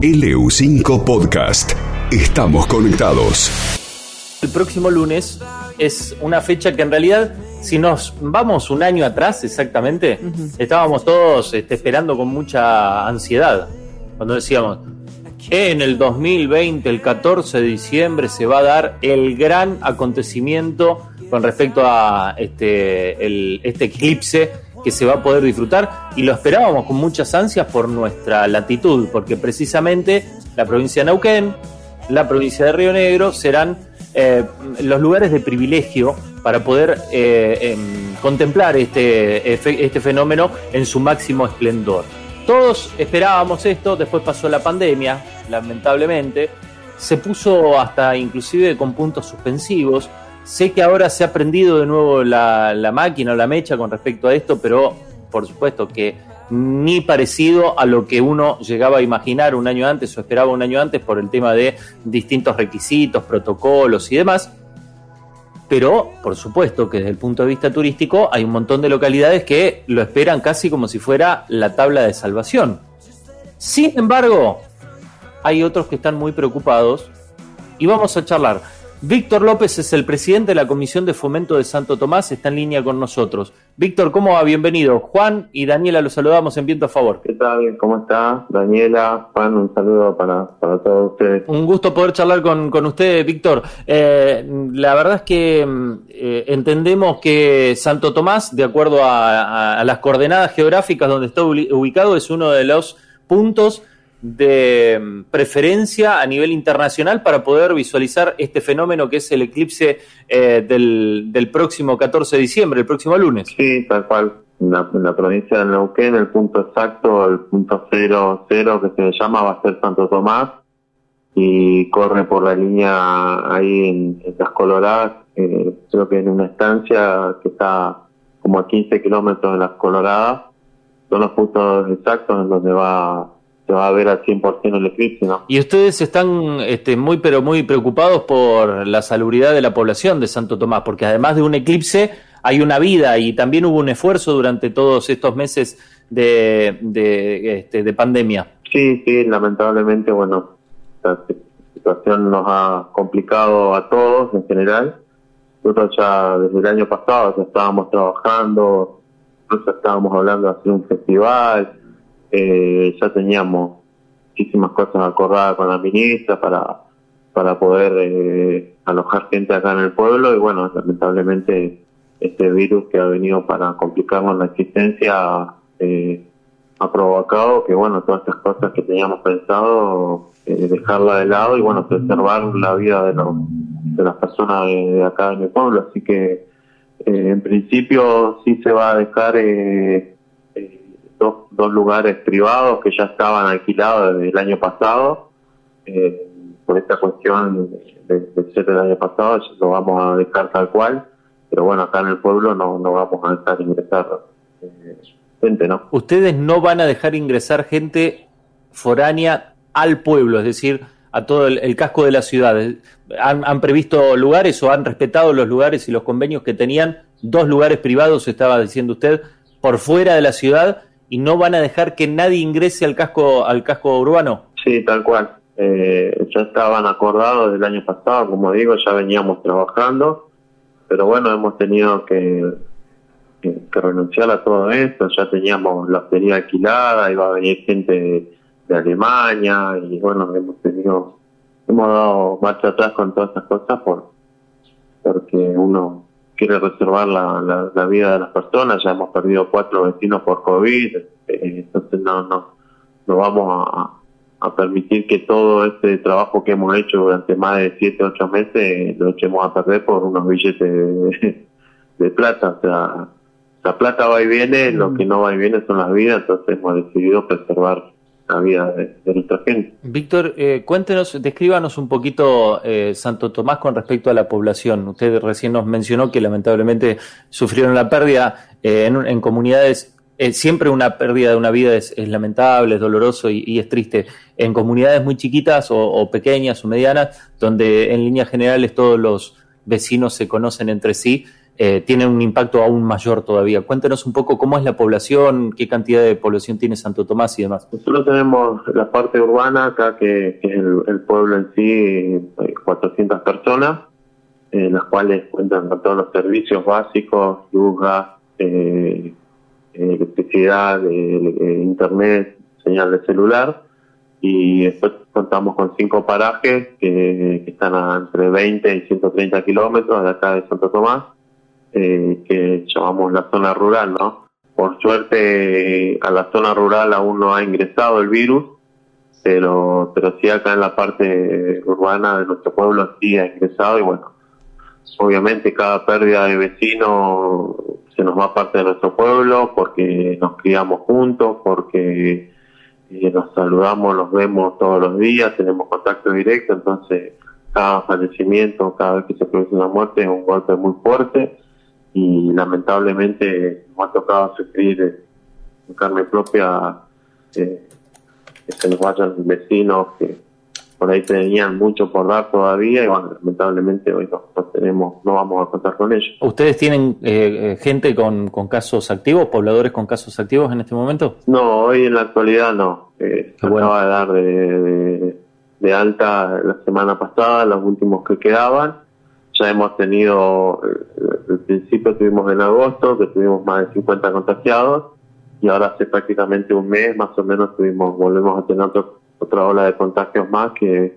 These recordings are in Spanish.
LU5 Podcast. Estamos conectados. El próximo lunes es una fecha que en realidad, si nos vamos un año atrás exactamente, estábamos todos este, esperando con mucha ansiedad. Cuando decíamos, en el 2020, el 14 de diciembre, se va a dar el gran acontecimiento con respecto a este, el, este eclipse que se va a poder disfrutar y lo esperábamos con muchas ansias por nuestra latitud, porque precisamente la provincia de Neuquén, la provincia de Río Negro serán eh, los lugares de privilegio para poder eh, em, contemplar este, este fenómeno en su máximo esplendor. Todos esperábamos esto, después pasó la pandemia, lamentablemente, se puso hasta inclusive con puntos suspensivos, Sé que ahora se ha prendido de nuevo la, máquina o la mecha con respecto a esto, pero por supuesto que ni parecido a lo que uno llegaba a imaginar un año antes o esperaba un año antes por el tema de distintos requisitos, protocolos y demás. Pero, por supuesto que desde el punto de vista turístico hay un montón de localidades que lo esperan casi como si fuera la tabla de salvación. Sin embargo, hay otros que están muy preocupados y vamos a charlar Víctor López es el presidente de la Comisión de Fomento de Santo Tomás, está en línea con nosotros. Víctor, ¿cómo va? Bienvenido. Juan y Daniela los saludamos en viento a favor. ¿Qué tal? ¿Cómo está? Daniela, Juan, un saludo para, todos ustedes. Un gusto poder charlar con, con usted, Víctor. Eh, la verdad es que mm, eh, entendemos que Santo Tomás, de acuerdo a las coordenadas geográficas donde está ubicado, es uno de los puntos de mm, preferencia a nivel internacional para poder visualizar este fenómeno que es el eclipse eh, del, del, próximo 14 de diciembre, el próximo lunes. Sí, tal cual. En la, provincia de Neuquén, el punto exacto, el punto cero cero que se llama va a ser Santo Tomás y corre por la línea ahí en, Las Coloradas, eh, creo que en una estancia que está como a 15 kilómetros de Las Coloradas. Son los puntos exactos en donde va se va a ver al 100% el eclipse, ¿no? Y ustedes están este, muy, pero muy preocupados por la salubridad de la población de Santo Tomás, porque además de un eclipse hay una vida y también hubo un esfuerzo durante todos estos meses de, de, este, de pandemia. Sí, sí, lamentablemente, bueno, la situación nos ha complicado a todos en general. Nosotros ya desde el año pasado ya estábamos trabajando, nosotros estábamos hablando de hacer un festival, eh, ya teníamos muchísimas cosas acordadas con la ministra para, para poder eh, alojar gente acá en el pueblo y bueno, lamentablemente este virus que ha venido para complicarnos la existencia eh, ha provocado que bueno, todas estas cosas que teníamos pensado eh, dejarla de lado y bueno, preservar la vida de, los, de las personas de, acá en el pueblo, así que en principio sí se va a dejar eh, dos, dos lugares privados que ya estaban alquilados desde el año pasado. Eh, por esta cuestión de, ser del año pasado, lo vamos a dejar tal cual, pero bueno, acá en el pueblo no, no vamos a dejar ingresar eh, gente, ¿no? Ustedes no van a dejar ingresar gente foránea al pueblo, es decir, a todo el, casco de la ciudad. ¿Han, ¿Han, previsto lugares o han respetado los lugares y los convenios que tenían? Dos lugares privados, estaba diciendo usted, por fuera de la ciudad y no van a dejar que nadie ingrese al casco al casco urbano. Sí, tal cual. Eh, ya estaban acordados del año pasado, como digo, ya veníamos trabajando, pero bueno, hemos tenido que, renunciar a todo esto, ya teníamos la hostería alquilada, iba a venir gente de, Alemania y bueno, hemos tenido, hemos dado marcha atrás con todas estas cosas por porque uno quiere reservar la, la, vida de las personas. Ya hemos perdido cuatro vecinos por COVID, eh, entonces no, no, no vamos a, permitir que todo este trabajo que hemos hecho durante más de siete, ocho meses lo echemos a perder por unos billetes de, plata. O sea, la plata va y viene, lo mm. que no va y viene son las vidas, entonces hemos decidido preservar la de, nuestra gente. Víctor, eh, cuéntenos, descríbanos un poquito eh, Santo Tomás con respecto a la población. Usted recién nos mencionó que lamentablemente sufrieron la pérdida eh, en, comunidades. siempre una pérdida de una vida es, lamentable, es doloroso y, es triste. En comunidades muy chiquitas o, pequeñas o medianas, donde en líneas generales todos los vecinos se conocen entre sí, eh, tienen un impacto aún mayor todavía. Cuéntenos un poco cómo es la población, qué cantidad de población tiene Santo Tomás y demás. Nosotros tenemos la parte urbana acá, que, el, pueblo en sí, hay 400 personas, en las cuales cuentan con todos los servicios básicos, luz, gas, eh, electricidad, internet, señal de celular y después contamos con cinco parajes que, están a entre 20 y 130 kilómetros de acá de Santo Tomás, eh, que llamamos la zona rural, ¿no? Por suerte a la zona rural aún no ha ingresado el virus, pero, pero sí acá en la parte urbana de nuestro pueblo sí ha ingresado y bueno, obviamente cada pérdida de vecino se nos va parte de nuestro pueblo porque nos criamos juntos, porque nos saludamos, los vemos todos los días, tenemos contacto directo, entonces cada fallecimiento, cada vez que se produce una muerte es un golpe muy fuerte y lamentablemente nos ha tocado sufrir en carne propia eh, que se nos vayan vecinos que por ahí tenían mucho por dar todavía y bueno, lamentablemente hoy no, tenemos, no vamos a contar con ellos. ¿Ustedes tienen eh, eh, gente con, con, casos activos, pobladores con casos activos en este momento? No, hoy en la actualidad no. Eh, acaba de dar de, de, alta la semana pasada, los últimos que quedaban. Ya hemos tenido, el principio tuvimos en agosto, que tuvimos más de 50 contagiados y ahora hace prácticamente un mes más o menos tuvimos, volvemos a tener otro otra ola de contagios más que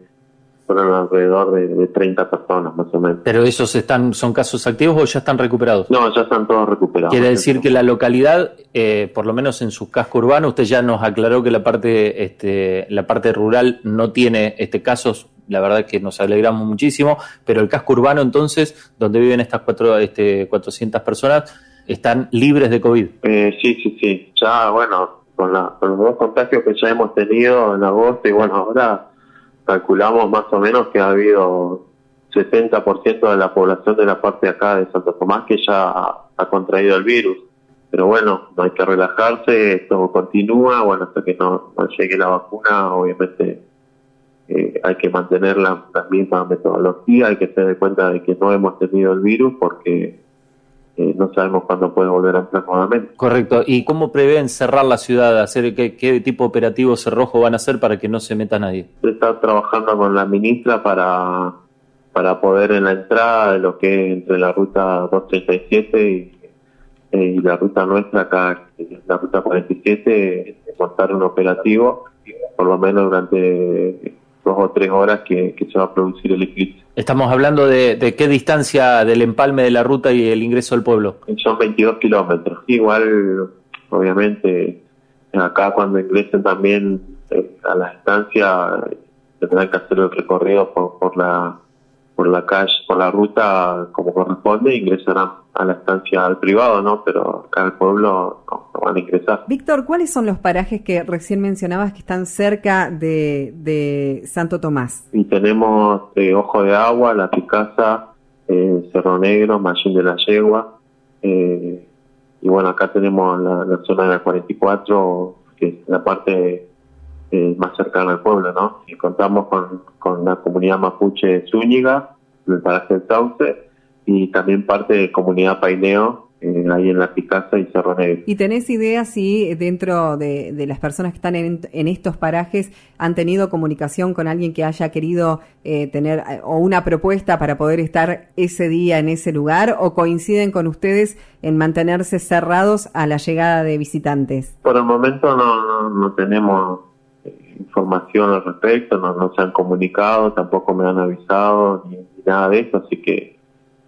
fueron alrededor de, 30 personas más o menos. ¿Pero esos están son casos activos o ya están recuperados? No, ya están todos recuperados. Quiere decir que la localidad, eh, por lo menos en su casco urbano, usted ya nos aclaró que la parte, este, la parte rural no tiene este casos. La verdad que nos alegramos muchísimo, pero el casco urbano entonces, donde viven estas cuatro, este, 400 personas, están libres de COVID. Eh, sí, sí, sí. Ya, bueno, con, la, con los dos contagios que ya hemos tenido en agosto y bueno, ahora calculamos más o menos que ha habido 60% de la población de la parte de acá de Santo Tomás que ya ha, contraído el virus. Pero bueno, no hay que relajarse, esto continúa, bueno, hasta que no, llegue la vacuna, obviamente eh, hay que mantener la, la, misma metodología, hay que tener cuenta de que no hemos tenido el virus porque eh, no sabemos cuándo puede volver a entrar nuevamente. Correcto. ¿Y cómo prevén cerrar la ciudad? hacer ¿Qué, qué tipo de operativo cerrojo van a hacer para que no se meta nadie? Está trabajando con la ministra para, para poder en la entrada de lo que es entre la ruta 237 y, eh, y la ruta nuestra acá, la ruta 47, montar un operativo, por lo menos durante dos o tres horas que, se va a producir el eclipse. Estamos hablando de, qué distancia del empalme de la ruta y el ingreso al pueblo. Son 22 kilómetros. Igual, obviamente, acá cuando ingresen también eh, a la estancia tendrán que hacer el recorrido por, por la por la calle, por la ruta como corresponde, ingresarán a la estancia al privado, ¿no? Pero acá al pueblo no, van a ingresar. Víctor, ¿cuáles son los parajes que recién mencionabas que están cerca de, de Santo Tomás? Y tenemos eh, Ojo de Agua, La Picasa, eh, Cerro Negro, Mallín de la Yegua, eh, y bueno, acá tenemos la, la, zona de la 44, que es la parte eh, más cercana al pueblo, ¿no? Y contamos con, con la comunidad mapuche Zúñiga, el paraje del Sauce, y también parte de comunidad Paineo, eh, ahí en La Picasa y Cerro Negro. ¿Y tenés idea si dentro de, de las personas que están en, en, estos parajes han tenido comunicación con alguien que haya querido eh, tener eh, o una propuesta para poder estar ese día en ese lugar o coinciden con ustedes en mantenerse cerrados a la llegada de visitantes? Por el momento no, no, no tenemos información al respecto, no, no se han comunicado, tampoco me han avisado ni, nada de eso, así que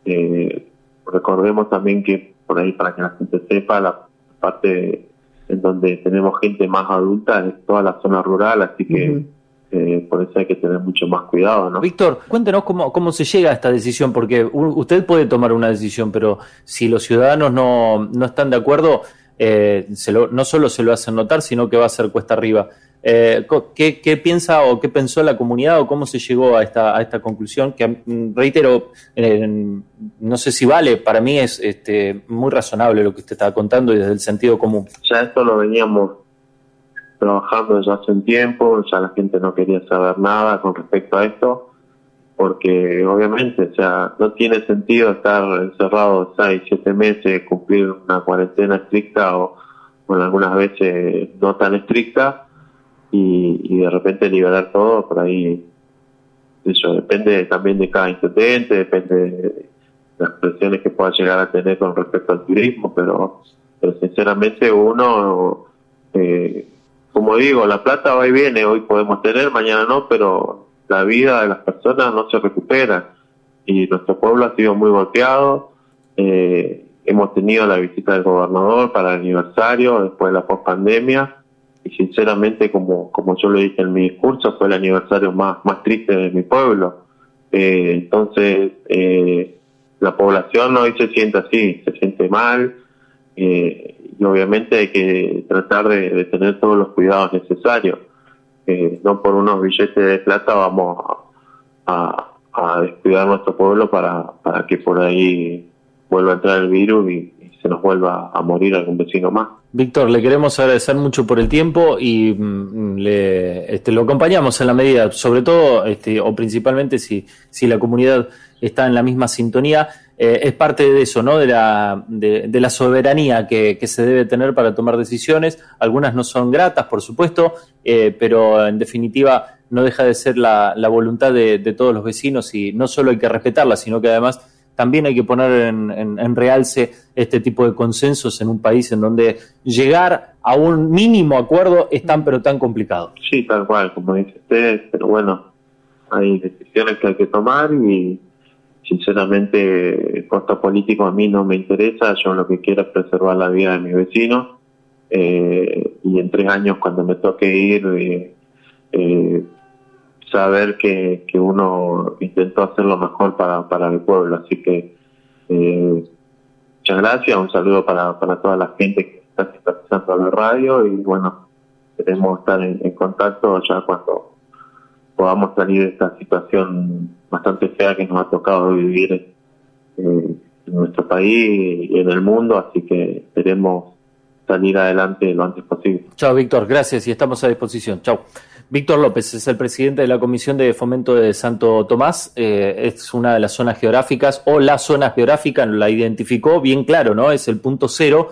eh, recordemos también que por ahí para que la gente sepa, la parte en donde tenemos gente más adulta es toda la zona rural, así que eh, por eso hay que tener mucho más cuidado, ¿no? Víctor, cuéntenos cómo, cómo se llega a esta decisión, porque usted puede tomar una decisión, pero si los ciudadanos no, no están de acuerdo, eh, se lo, no solo se lo hacen notar, sino que va a ser cuesta arriba. Eh, ¿qué, piensa o qué pensó la comunidad o cómo se llegó a esta, a esta conclusión? Que mm, reitero, no sé si vale, para mí es este, muy razonable lo que usted estaba contando y desde el sentido común. Ya esto lo veníamos trabajando desde hace un tiempo, ya la gente no quería saber nada con respecto a esto. porque obviamente, o sea, no tiene sentido estar encerrado seis, siete meses, cumplir una cuarentena estricta o, bueno, algunas veces no tan estricta y, de repente liberar todo por ahí. Eso depende también de cada intendente, depende de las presiones que pueda llegar a tener con respecto al turismo, pero, pero sinceramente uno, eh, como digo, la plata va y viene, hoy podemos tener, mañana no, pero la vida de las personas no se recupera y nuestro pueblo ha sido muy golpeado. Eh, hemos tenido la visita del gobernador para el aniversario después de la pospandemia y sinceramente como como yo lo dije en mi discurso fue el aniversario más más triste de mi pueblo. Eh, entonces eh, la población hoy se siente así se siente mal eh, y obviamente hay que tratar de tener todos los cuidados necesarios. No por unos billetes de plata vamos a, descuidar nuestro pueblo para, para que por ahí vuelva a entrar el virus y, se nos vuelva a morir algún vecino más. Víctor, le queremos agradecer mucho por el tiempo y mm, este, lo acompañamos en la medida, sobre todo este, o principalmente si, si la comunidad está en la misma sintonía. Eh, es parte de eso, ¿no? De la, de, la soberanía que, se debe tener para tomar decisiones. Algunas no son gratas, por supuesto, eh, pero en definitiva no deja de ser la, voluntad de, todos los vecinos y no solo hay que respetarla, sino que además también hay que poner en, realce este tipo de consensos en un país en donde llegar a un mínimo acuerdo es tan pero tan complicado. Sí, tal cual, como dice usted, pero bueno, hay decisiones que hay que tomar y sinceramente el costo político a mí no me interesa, yo lo que quiero es preservar la vida de mis vecinos eh, y en tres años cuando me toque ir eh, eh, saber que, que uno intentó hacer lo mejor para, para el pueblo, así que muchas gracias, un saludo para, para toda la gente que está simpatizando la radio y bueno, queremos estar en contacto ya cuando podamos salir de esta situación bastante fea que nos ha tocado vivir eh, en nuestro país y en el mundo, así que esperemos salir adelante lo antes posible. Chao, Víctor, gracias y estamos a disposición. Chao. Víctor López es el presidente de la Comisión de Fomento de Santo Tomás. Eh, es una de las zonas geográficas o la zona geográfica, la identificó bien claro, ¿no? Es el punto cero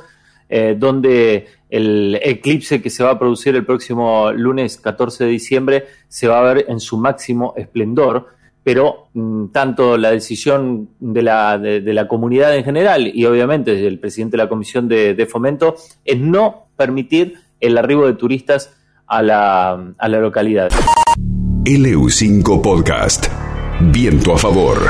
eh, donde el eclipse que se va a producir el próximo lunes 14 de diciembre se va a ver en su máximo esplendor, pero mm, tanto la decisión de la, de, la, comunidad en general y obviamente del presidente de la Comisión de, Fomento es no permitir el arribo de turistas a la, a la localidad. LU5 Podcast. Viento a favor.